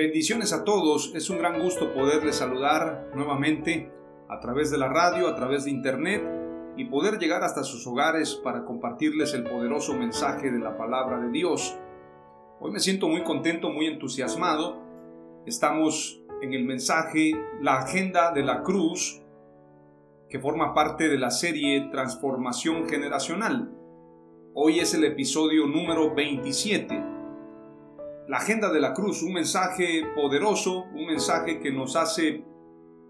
Bendiciones a todos, es un gran gusto poderles saludar nuevamente a través de la radio, a través de internet y poder llegar hasta sus hogares para compartirles el poderoso mensaje de la palabra de Dios. Hoy me siento muy contento, muy entusiasmado. Estamos en el mensaje La Agenda de la Cruz, que forma parte de la serie Transformación Generacional. Hoy es el episodio número 27 la agenda de la cruz, un mensaje poderoso, un mensaje que nos hace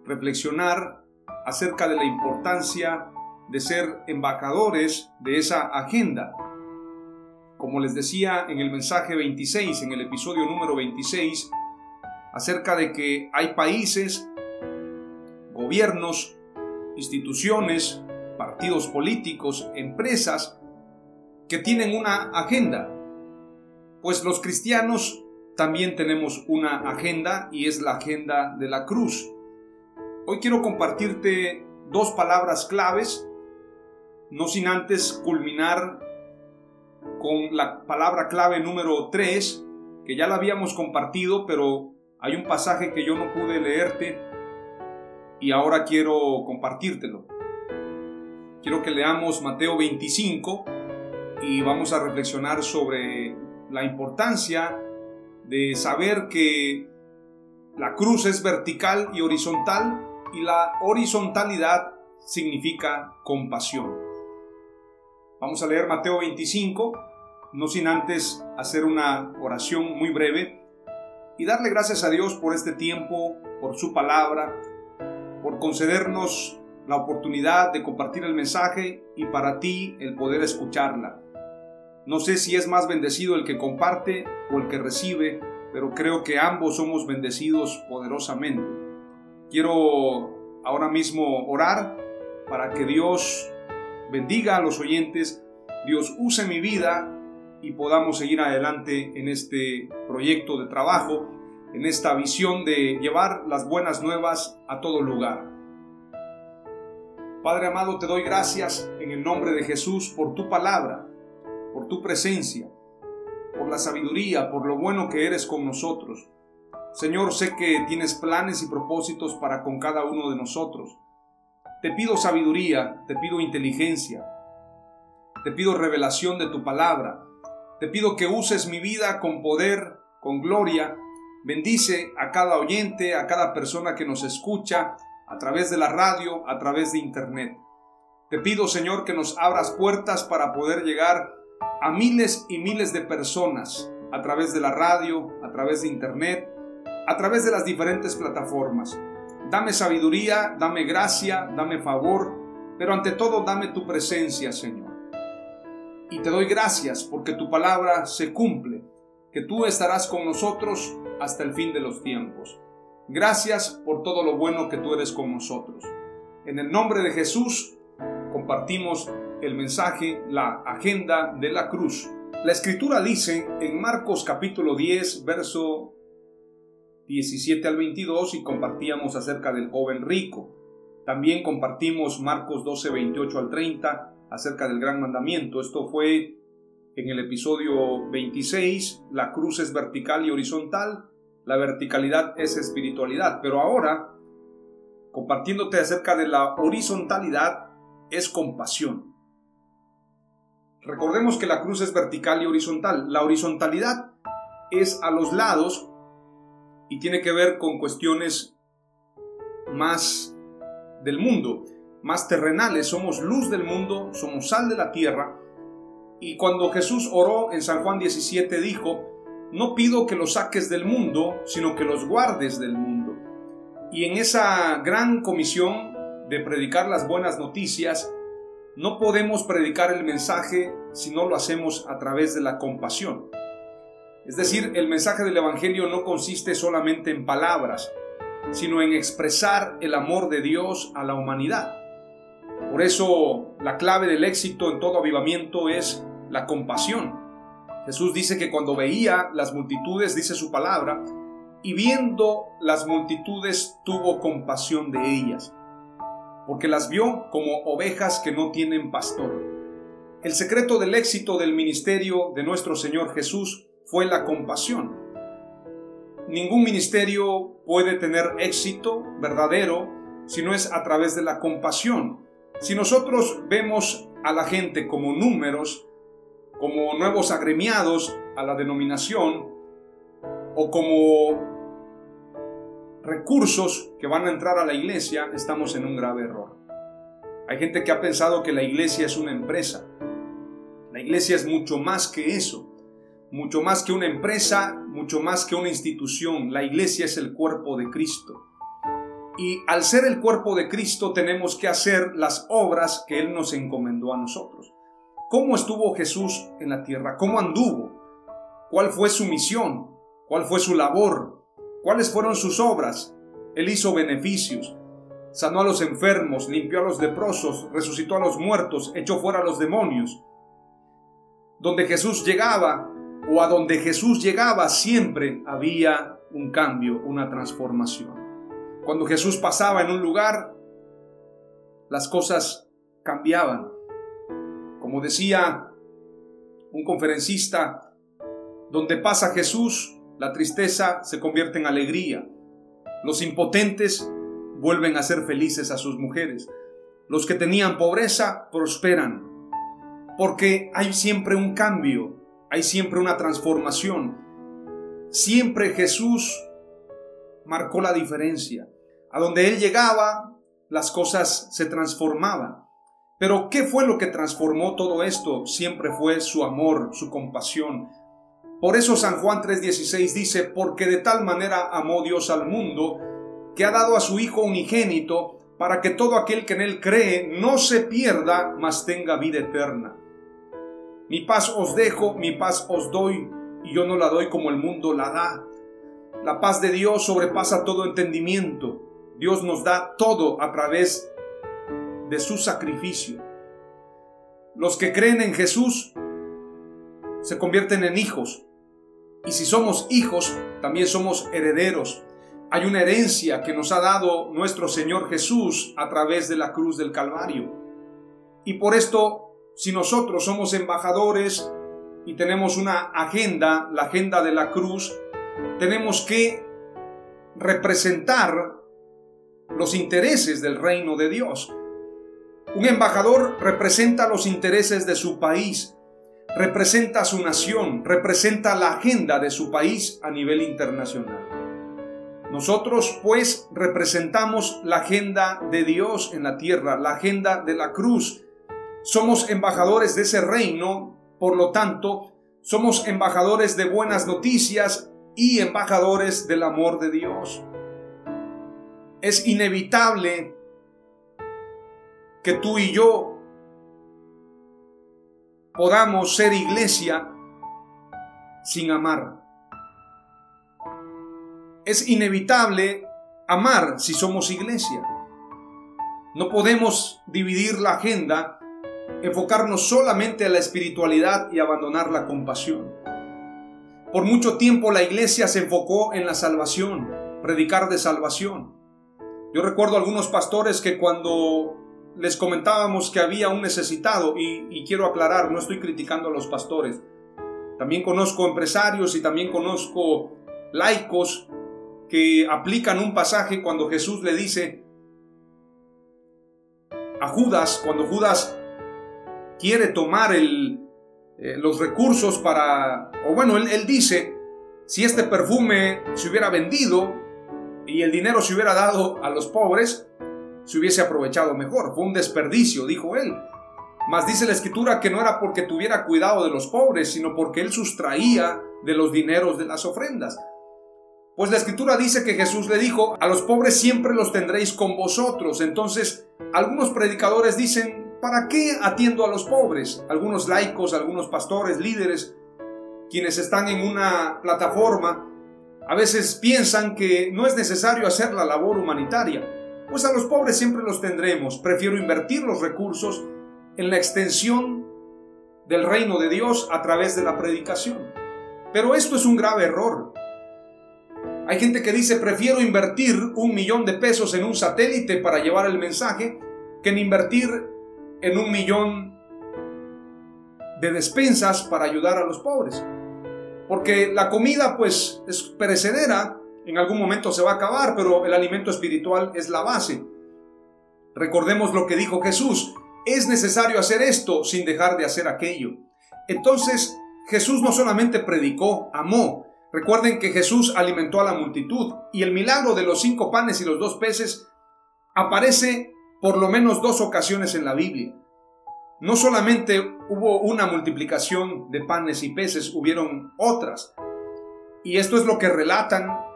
reflexionar acerca de la importancia de ser embajadores de esa agenda. Como les decía en el mensaje 26, en el episodio número 26, acerca de que hay países, gobiernos, instituciones, partidos políticos, empresas que tienen una agenda pues los cristianos también tenemos una agenda y es la agenda de la cruz. Hoy quiero compartirte dos palabras claves, no sin antes culminar con la palabra clave número 3, que ya la habíamos compartido, pero hay un pasaje que yo no pude leerte y ahora quiero compartírtelo. Quiero que leamos Mateo 25 y vamos a reflexionar sobre la importancia de saber que la cruz es vertical y horizontal y la horizontalidad significa compasión. Vamos a leer Mateo 25, no sin antes hacer una oración muy breve y darle gracias a Dios por este tiempo, por su palabra, por concedernos la oportunidad de compartir el mensaje y para ti el poder escucharla. No sé si es más bendecido el que comparte o el que recibe, pero creo que ambos somos bendecidos poderosamente. Quiero ahora mismo orar para que Dios bendiga a los oyentes, Dios use mi vida y podamos seguir adelante en este proyecto de trabajo, en esta visión de llevar las buenas nuevas a todo lugar. Padre amado, te doy gracias en el nombre de Jesús por tu palabra por tu presencia, por la sabiduría, por lo bueno que eres con nosotros. Señor, sé que tienes planes y propósitos para con cada uno de nosotros. Te pido sabiduría, te pido inteligencia, te pido revelación de tu palabra, te pido que uses mi vida con poder, con gloria. Bendice a cada oyente, a cada persona que nos escucha a través de la radio, a través de internet. Te pido, Señor, que nos abras puertas para poder llegar a miles y miles de personas a través de la radio, a través de internet, a través de las diferentes plataformas. Dame sabiduría, dame gracia, dame favor, pero ante todo dame tu presencia, Señor. Y te doy gracias porque tu palabra se cumple, que tú estarás con nosotros hasta el fin de los tiempos. Gracias por todo lo bueno que tú eres con nosotros. En el nombre de Jesús compartimos el mensaje, la agenda de la cruz. La escritura dice en Marcos capítulo 10, verso 17 al 22 y compartíamos acerca del joven rico. También compartimos Marcos 12, 28 al 30 acerca del gran mandamiento. Esto fue en el episodio 26, la cruz es vertical y horizontal. la verticalidad es espiritualidad, pero ahora, compartiéndote acerca de la horizontalidad, es compasión. Recordemos que la cruz es vertical y horizontal. La horizontalidad es a los lados y tiene que ver con cuestiones más del mundo, más terrenales. Somos luz del mundo, somos sal de la tierra. Y cuando Jesús oró en San Juan 17 dijo, no pido que los saques del mundo, sino que los guardes del mundo. Y en esa gran comisión de predicar las buenas noticias, no podemos predicar el mensaje si no lo hacemos a través de la compasión. Es decir, el mensaje del Evangelio no consiste solamente en palabras, sino en expresar el amor de Dios a la humanidad. Por eso la clave del éxito en todo avivamiento es la compasión. Jesús dice que cuando veía las multitudes, dice su palabra, y viendo las multitudes tuvo compasión de ellas, porque las vio como ovejas que no tienen pastor. El secreto del éxito del ministerio de nuestro Señor Jesús fue la compasión. Ningún ministerio puede tener éxito verdadero si no es a través de la compasión. Si nosotros vemos a la gente como números, como nuevos agremiados a la denominación, o como recursos que van a entrar a la iglesia, estamos en un grave error. Hay gente que ha pensado que la iglesia es una empresa. La iglesia es mucho más que eso mucho más que una empresa, mucho más que una institución. La iglesia es el cuerpo de Cristo. Y al ser el cuerpo de Cristo tenemos que hacer las obras que Él nos encomendó a nosotros. ¿Cómo estuvo Jesús en la tierra? ¿Cómo anduvo? ¿Cuál fue su misión? ¿Cuál fue su labor? ¿Cuáles fueron sus obras? Él hizo beneficios, sanó a los enfermos, limpió a los leprosos, resucitó a los muertos, echó fuera a los demonios. Donde Jesús llegaba, o a donde Jesús llegaba siempre había un cambio, una transformación. Cuando Jesús pasaba en un lugar, las cosas cambiaban. Como decía un conferencista, donde pasa Jesús, la tristeza se convierte en alegría. Los impotentes vuelven a ser felices a sus mujeres. Los que tenían pobreza prosperan. Porque hay siempre un cambio, hay siempre una transformación. Siempre Jesús marcó la diferencia. A donde Él llegaba, las cosas se transformaban. Pero ¿qué fue lo que transformó todo esto? Siempre fue su amor, su compasión. Por eso San Juan 3:16 dice, porque de tal manera amó Dios al mundo, que ha dado a su Hijo unigénito, para que todo aquel que en Él cree no se pierda, mas tenga vida eterna. Mi paz os dejo, mi paz os doy, y yo no la doy como el mundo la da. La paz de Dios sobrepasa todo entendimiento. Dios nos da todo a través de su sacrificio. Los que creen en Jesús se convierten en hijos. Y si somos hijos, también somos herederos. Hay una herencia que nos ha dado nuestro Señor Jesús a través de la cruz del Calvario. Y por esto si nosotros somos embajadores y tenemos una agenda, la agenda de la cruz, tenemos que representar los intereses del reino de Dios. Un embajador representa los intereses de su país, representa su nación, representa la agenda de su país a nivel internacional. Nosotros pues representamos la agenda de Dios en la tierra, la agenda de la cruz, somos embajadores de ese reino, por lo tanto, somos embajadores de buenas noticias y embajadores del amor de Dios. Es inevitable que tú y yo podamos ser iglesia sin amar. Es inevitable amar si somos iglesia. No podemos dividir la agenda enfocarnos solamente a la espiritualidad y abandonar la compasión. Por mucho tiempo la iglesia se enfocó en la salvación, predicar de salvación. Yo recuerdo algunos pastores que cuando les comentábamos que había un necesitado, y, quiero aclarar, no estoy criticando a los pastores, también conozco empresarios y también conozco laicos que aplican un pasaje cuando Jesús le dice a Judas, cuando Judas quiere tomar eh, los recursos para, o bueno, él dice, si este perfume se hubiera vendido y el dinero se hubiera dado a los pobres, se hubiese aprovechado mejor. Fue un desperdicio, dijo él. Mas dice la escritura que no era porque tuviera cuidado de los pobres, sino porque él sustraía de los dineros de las ofrendas. Pues la escritura dice que Jesús le dijo, a los pobres siempre los tendréis con vosotros. Entonces, algunos predicadores dicen, ¿para qué atiendo a los pobres? Algunos laicos, algunos pastores, líderes, quienes están en una plataforma, a veces piensan que no es necesario hacer la labor humanitaria. Pues a los pobres siempre los tendremos. Prefiero invertir los recursos en la extensión del reino de Dios a través de la predicación. Pero esto es un grave error. Hay gente que dice, prefiero invertir un millón de pesos en un satélite para llevar el mensaje que en invertir en un millón de despensas para ayudar a los pobres. Porque la comida pues es perecedera, en algún momento se va a acabar, pero el alimento espiritual es la base. Recordemos lo que dijo Jesús, es necesario hacer esto sin dejar de hacer aquello. Entonces, Jesús no solamente predicó, amó. Recuerden que Jesús alimentó a la multitud y el milagro de los cinco panes y los dos peces aparece por lo menos dos ocasiones en la Biblia. No solamente hubo una multiplicación de panes y peces, hubieron otras. Y esto es lo que relatan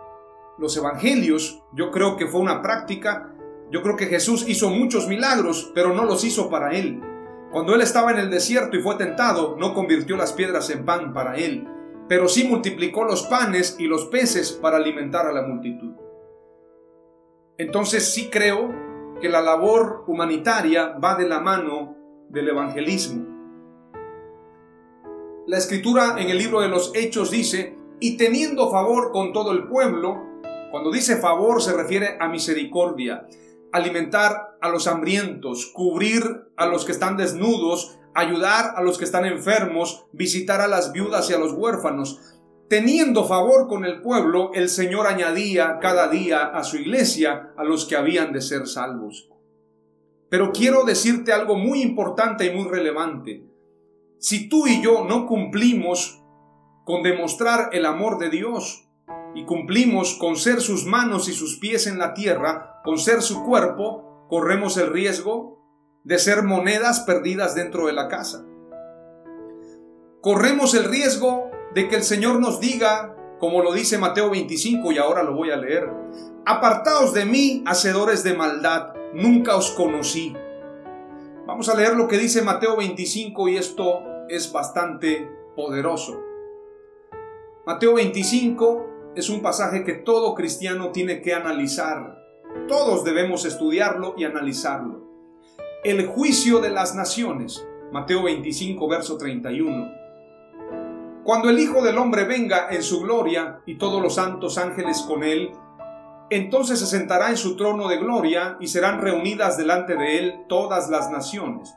los evangelios. Yo creo que fue una práctica yo creo que Jesús hizo muchos milagros, pero no los hizo para él. Cuando él estaba en el desierto y fue tentado, no convirtió las piedras en pan para él, pero sí multiplicó los panes y los peces para alimentar a la multitud. Entonces sí creo que la labor humanitaria va de la mano del evangelismo. La escritura en el libro de los Hechos dice, y teniendo favor con todo el pueblo, cuando dice favor se refiere a misericordia alimentar a los hambrientos, cubrir a los que están desnudos, ayudar a los que están enfermos, visitar a las viudas y a los huérfanos. Teniendo favor con el pueblo, el Señor añadía cada día a su iglesia a los que habían de ser salvos. Pero quiero decirte algo muy importante y muy relevante. Si tú y yo no cumplimos con demostrar el amor de Dios, y cumplimos con ser sus manos y sus pies en la tierra, con ser su cuerpo, corremos el riesgo de ser monedas perdidas dentro de la casa. Corremos el riesgo de que el Señor nos diga, como lo dice Mateo 25 y ahora lo voy a leer, apartaos de mí, hacedores de maldad, nunca os conocí. Vamos a leer lo que dice Mateo 25 y esto es bastante poderoso. Mateo 25, es un pasaje que todo cristiano tiene que analizar. Todos debemos estudiarlo y analizarlo. El juicio de las naciones. Mateo 25, verso 31. Cuando el Hijo del Hombre venga en su gloria y todos los santos ángeles con él, entonces se sentará en su trono de gloria y serán reunidas delante de él todas las naciones.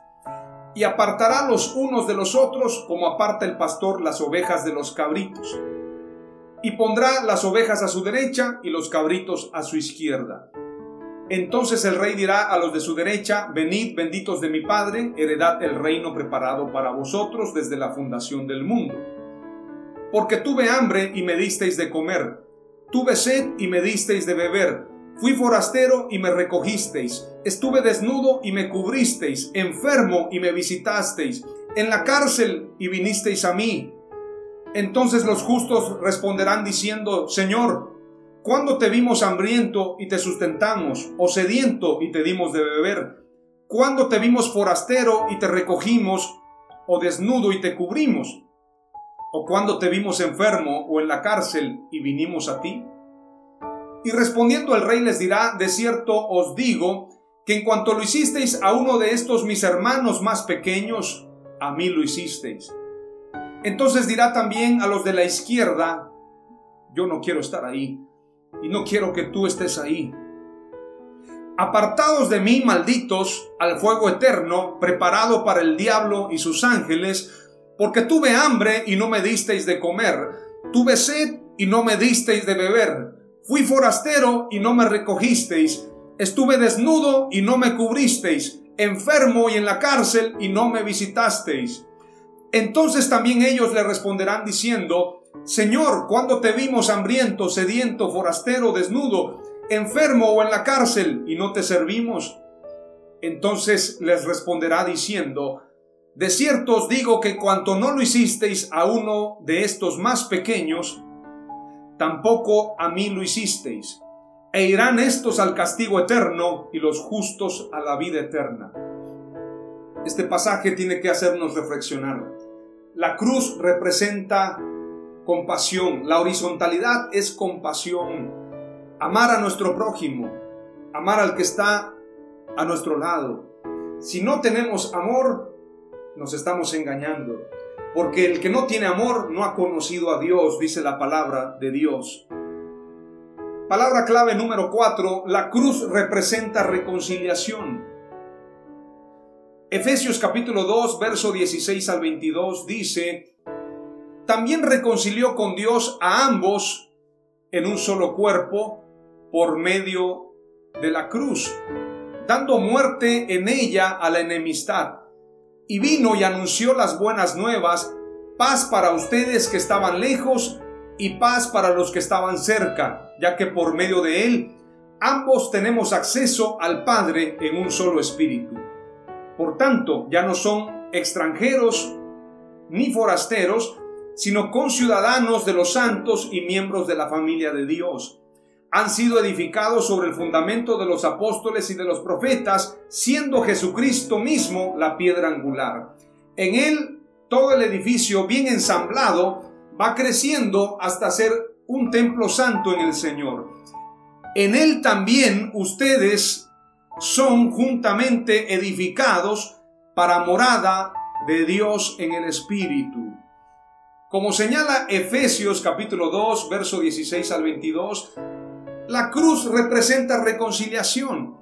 Y apartará los unos de los otros como aparta el pastor las ovejas de los cabritos y pondrá las ovejas a su derecha y los cabritos a su izquierda. Entonces el rey dirá a los de su derecha, venid benditos de mi Padre, heredad el reino preparado para vosotros desde la fundación del mundo. Porque tuve hambre y me disteis de comer, tuve sed y me disteis de beber, fui forastero y me recogisteis, estuve desnudo y me cubristeis, enfermo y me visitasteis, en la cárcel y vinisteis a mí. Entonces los justos responderán diciendo, Señor, ¿cuándo te vimos hambriento y te sustentamos, o sediento y te dimos de beber? ¿Cuándo te vimos forastero y te recogimos, o desnudo y te cubrimos? ¿O cuando te vimos enfermo o en la cárcel y vinimos a ti? Y respondiendo el rey les dirá, de cierto os digo, que en cuanto lo hicisteis a uno de estos mis hermanos más pequeños, a mí lo hicisteis. Entonces dirá también a los de la izquierda, yo no quiero estar ahí y no quiero que tú estés ahí. Apartados de mí, malditos, al fuego eterno, preparado para el diablo y sus ángeles, porque tuve hambre y no me disteis de comer, tuve sed y no me disteis de beber. Fui forastero y no me recogisteis. Estuve desnudo y no me cubristeis. Enfermo y en la cárcel y no me visitasteis. Entonces también ellos le responderán diciendo, Señor, cuando te vimos hambriento, sediento, forastero, desnudo, enfermo o en la cárcel y no te servimos? Entonces les responderá diciendo, De cierto os digo que cuanto no lo hicisteis a uno de estos más pequeños, tampoco a mí lo hicisteis. E irán estos al castigo eterno y los justos a la vida eterna. Este pasaje tiene que hacernos reflexionar. La cruz representa compasión, la horizontalidad es compasión, amar a nuestro prójimo, amar al que está a nuestro lado. Si no tenemos amor, nos estamos engañando. Porque el que no tiene amor no ha conocido a Dios, dice la palabra de Dios. Palabra clave número 4, la cruz representa reconciliación. Efesios capítulo 2, verso 16 al 22 dice, también reconcilió con Dios a ambos en un solo cuerpo por medio de la cruz dando muerte en ella a la enemistad. Y vino y anunció las buenas nuevas, paz para ustedes que estaban lejos y paz para los que estaban cerca, ya que por medio de él ambos tenemos acceso al Padre en un solo espíritu. Por tanto, ya no son extranjeros ni forasteros, sino conciudadanos de los santos y miembros de la familia de Dios han sido edificados sobre el fundamento de los apóstoles y de los profetas, siendo Jesucristo mismo la piedra angular. En él todo el edificio bien ensamblado va creciendo hasta ser un templo santo en el Señor. En él también ustedes son juntamente edificados para morada de Dios en el Espíritu. Como señala Efesios capítulo 2, verso 16 al 22, la cruz representa reconciliación,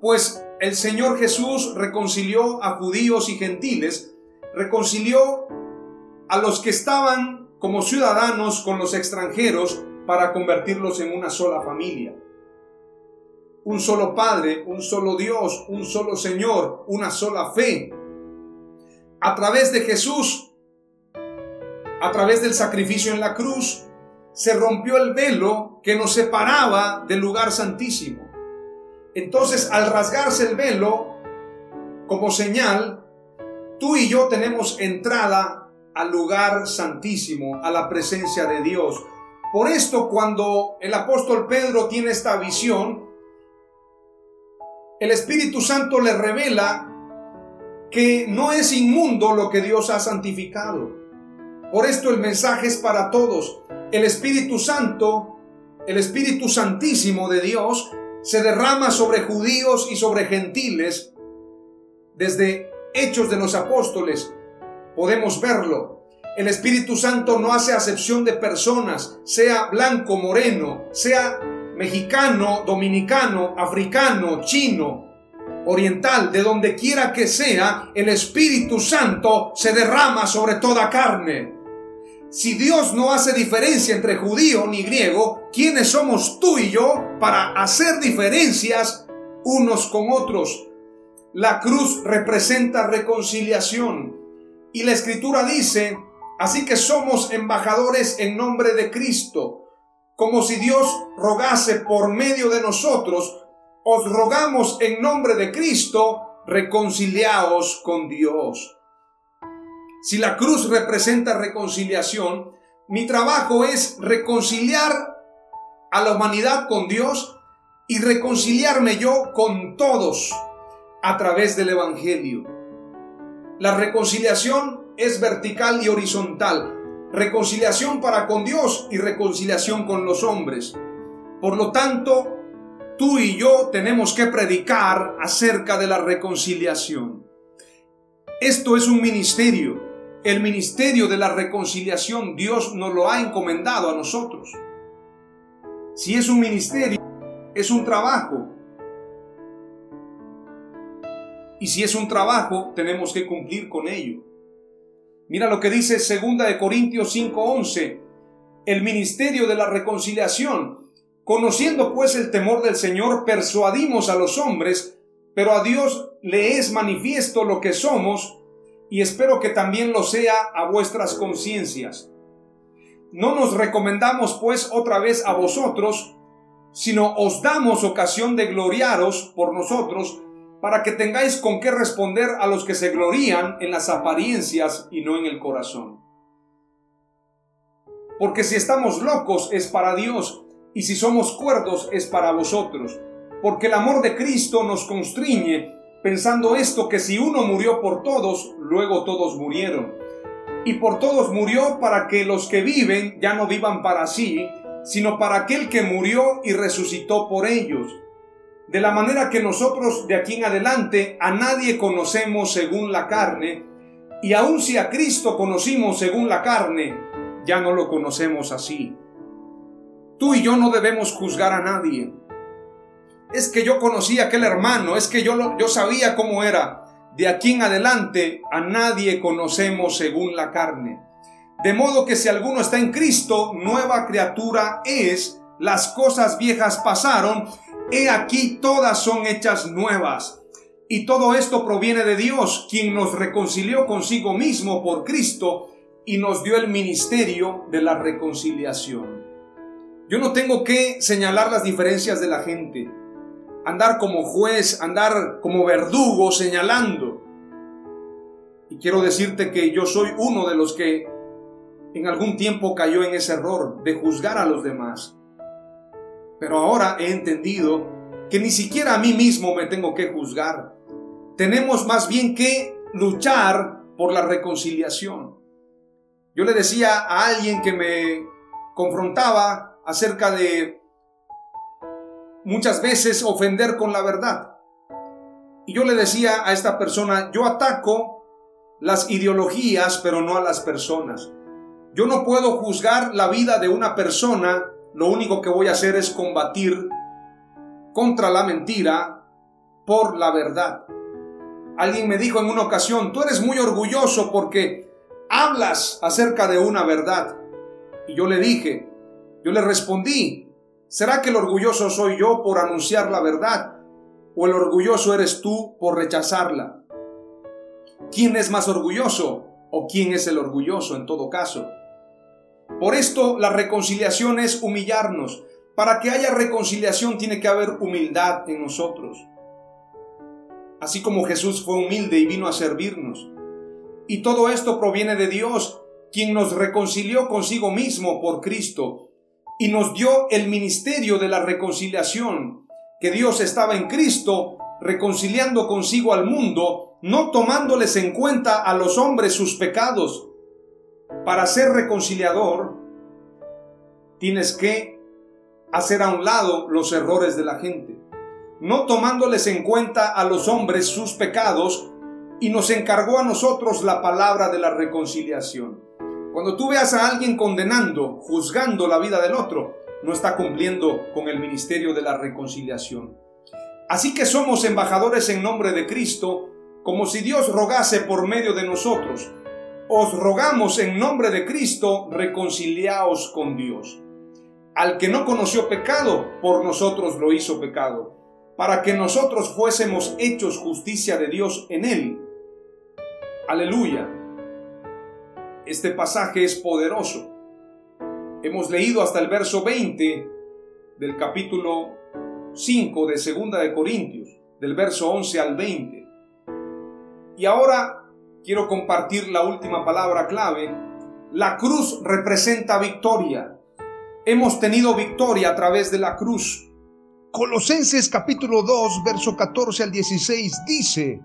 pues el Señor Jesús reconcilió a judíos y gentiles, reconcilió a los que estaban como ciudadanos con los extranjeros para convertirlos en una sola familia. Un solo Padre, un solo Dios, un solo Señor, una sola fe. A través de Jesús, a través del sacrificio en la cruz, se rompió el velo que nos separaba del lugar santísimo. Entonces, al rasgarse el velo, como señal, tú y yo tenemos entrada al lugar santísimo, a la presencia de Dios. Por esto, cuando el apóstol Pedro tiene esta visión, el Espíritu Santo le revela que no es inmundo lo que Dios ha santificado. Por esto el mensaje es para todos el Espíritu Santo, el Espíritu Santísimo de Dios, se derrama sobre judíos y sobre gentiles. Desde Hechos de los Apóstoles podemos verlo. El Espíritu Santo no hace acepción de personas, sea blanco, moreno, sea mexicano, dominicano, africano, chino, oriental, de donde quiera que sea, el Espíritu Santo se derrama sobre toda carne. Si Dios no hace diferencia entre judío ni griego, ¿quiénes somos tú y yo para hacer diferencias unos con otros? La cruz representa reconciliación y la escritura dice, así que somos embajadores en nombre de Cristo, como si Dios rogase por medio de nosotros, os rogamos en nombre de Cristo, reconciliaos con Dios. Si la cruz representa reconciliación, mi trabajo es reconciliar a la humanidad con Dios y reconciliarme yo con todos a través del Evangelio. La reconciliación es vertical y horizontal. Reconciliación para con Dios y reconciliación con los hombres. Por lo tanto, tú y yo tenemos que predicar acerca de la reconciliación. Esto es un ministerio el ministerio de la reconciliación Dios nos lo ha encomendado a nosotros. Si es un ministerio, es un trabajo. Y si es un trabajo, tenemos que cumplir con ello. Mira lo que dice 2 de Corintios 5:11. el ministerio de la reconciliación. Conociendo pues el temor del Señor, persuadimos a los hombres, pero a Dios le es manifiesto lo que somos, y espero que también lo sea a vuestras conciencias. No nos recomendamos pues otra vez a vosotros, sino os damos ocasión de gloriaros por nosotros, para que tengáis con qué responder a los que se glorían en las apariencias y no en el corazón. Porque si estamos locos es para Dios, y si somos cuerdos es para vosotros, porque el amor de Cristo nos constriñe, pensando esto que si uno murió por todos, luego todos murieron. Y por todos murió para que los que viven ya no vivan para sí, sino para aquel que murió y resucitó por ellos de la manera que nosotros de aquí en adelante a nadie conocemos según la carne, y aun si a Cristo conocimos según la carne, ya no lo conocemos así. Tú y yo no debemos juzgar a nadie. Es que yo conocí a aquel hermano, es que yo, yo sabía cómo era. De aquí en adelante a nadie conocemos según la carne. De modo que si alguno está en Cristo, nueva criatura es, las cosas viejas pasaron, He aquí todas son hechas nuevas. Y todo esto proviene de Dios, quien nos reconcilió consigo mismo por Cristo y nos dio el ministerio de la reconciliación. Yo no tengo que señalar las diferencias de la gente, andar como juez, andar como verdugo señalando. Y quiero decirte que yo soy uno de los que en algún tiempo cayó en ese error de juzgar a los demás. Pero ahora he entendido que ni siquiera a mí mismo me tengo que juzgar. Tenemos más bien que luchar por la reconciliación. Yo le decía a alguien que me confrontaba acerca de muchas veces ofender con la verdad. Y yo le decía a esta persona, yo ataco las ideologías, pero no a las personas. Yo no puedo juzgar la vida de una persona lo único que voy a hacer es combatir contra la mentira por la verdad. Alguien me dijo en una ocasión, tú eres muy orgulloso porque hablas acerca de una verdad. Y yo le dije, yo le respondí, ¿será que el orgulloso soy yo por anunciar la verdad? ¿O el orgulloso eres tú por rechazarla? ¿Quién es más orgulloso? ¿O quién es el orgulloso en todo caso? Por esto la reconciliación es humillarnos. Para que haya reconciliación tiene que haber humildad en nosotros. Así como Jesús fue humilde y vino a servirnos. Y todo esto proviene de Dios, quien nos reconcilió consigo mismo por Cristo y nos dio el ministerio de la reconciliación, que Dios estaba en Cristo reconciliando consigo al mundo, no tomándoles en cuenta a los hombres sus pecados, para ser reconciliador, tienes que hacer a un lado los errores de la gente, no tomándoles en cuenta a los hombres sus pecados, y nos encargó a nosotros la palabra de la reconciliación. Cuando tú veas a alguien condenando, juzgando la vida del otro, no está cumpliendo con el ministerio de la reconciliación. Así que somos embajadores en nombre de Cristo, como si Dios rogase por medio de nosotros os rogamos en nombre de Cristo, reconciliaos con Dios. Al que no conoció pecado, por nosotros lo hizo pecado, para que nosotros fuésemos hechos justicia de Dios en él. Aleluya. Este pasaje es poderoso. Hemos leído hasta el verso 20 del capítulo 5 de Segunda de Corintios, del verso 11 al 20. Y ahora quiero compartir la última palabra clave. La cruz representa victoria. Hemos tenido victoria a través de la cruz. Colosenses capítulo 2, verso 14 al 16 dice,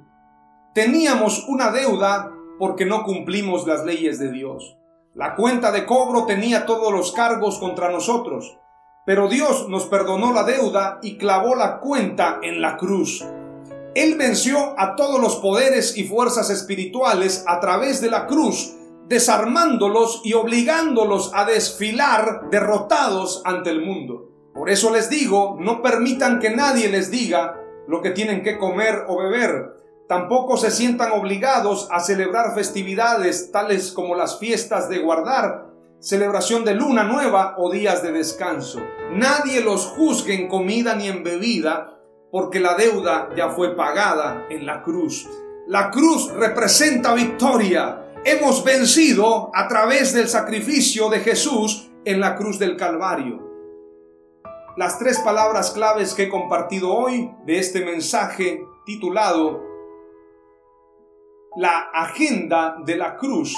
Teníamos una deuda porque no cumplimos las leyes de Dios. La cuenta de cobro tenía todos los cargos contra nosotros, pero Dios nos perdonó la deuda y clavó la cuenta en la cruz. Él venció a todos los poderes y fuerzas espirituales a través de la cruz, desarmándolos y obligándolos a desfilar derrotados ante el mundo. Por eso les digo, no permitan que nadie les diga lo que tienen que comer o beber. Tampoco se sientan obligados a celebrar festividades tales como las fiestas de guardar, celebración de luna nueva o días de descanso. Nadie los juzgue en comida ni en bebida, porque la deuda ya fue pagada en la cruz. La cruz representa victoria. Hemos vencido a través del sacrificio de Jesús en la cruz del Calvario. Las tres palabras claves que he compartido hoy de este mensaje titulado La agenda de la cruz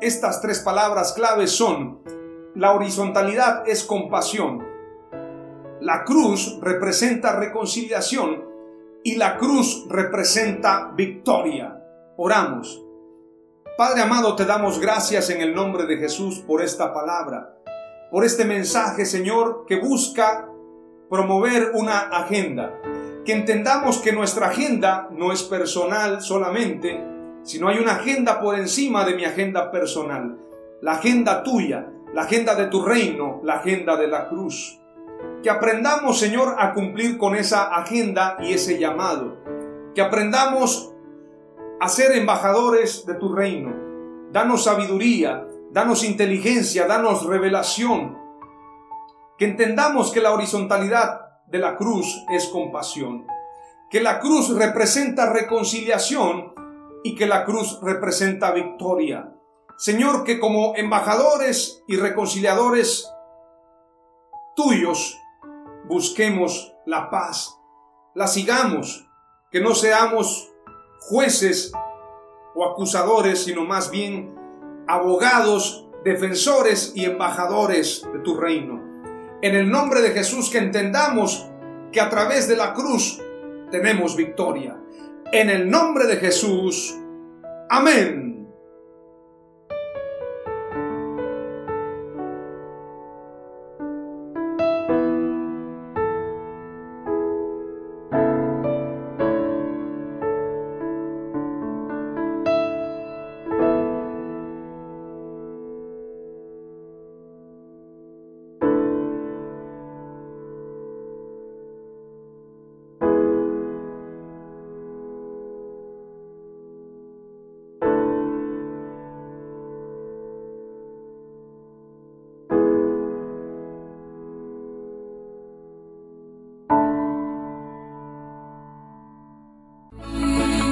estas tres palabras claves son, la horizontalidad es compasión, la cruz representa reconciliación y la cruz representa victoria. Oramos. Padre amado, te damos gracias en el nombre de Jesús por esta palabra, por este mensaje, Señor, que busca promover una agenda. Que entendamos que nuestra agenda no es personal solamente, no hay una agenda por encima de mi agenda personal, la agenda tuya, la agenda de tu reino, la agenda de la cruz. Que aprendamos, Señor, a cumplir con esa agenda y ese llamado. Que aprendamos a ser embajadores de tu reino. Danos sabiduría, danos inteligencia, danos revelación. Que entendamos que la horizontalidad de la cruz es compasión. Que la cruz representa reconciliación y que la cruz representa victoria. Señor, que como embajadores y reconciliadores tuyos busquemos la paz, la sigamos, que no seamos jueces o acusadores, sino más bien abogados, defensores y embajadores de tu reino. En el nombre de Jesús que entendamos que a través de la cruz tenemos victoria en el nombre de Jesús. Amén.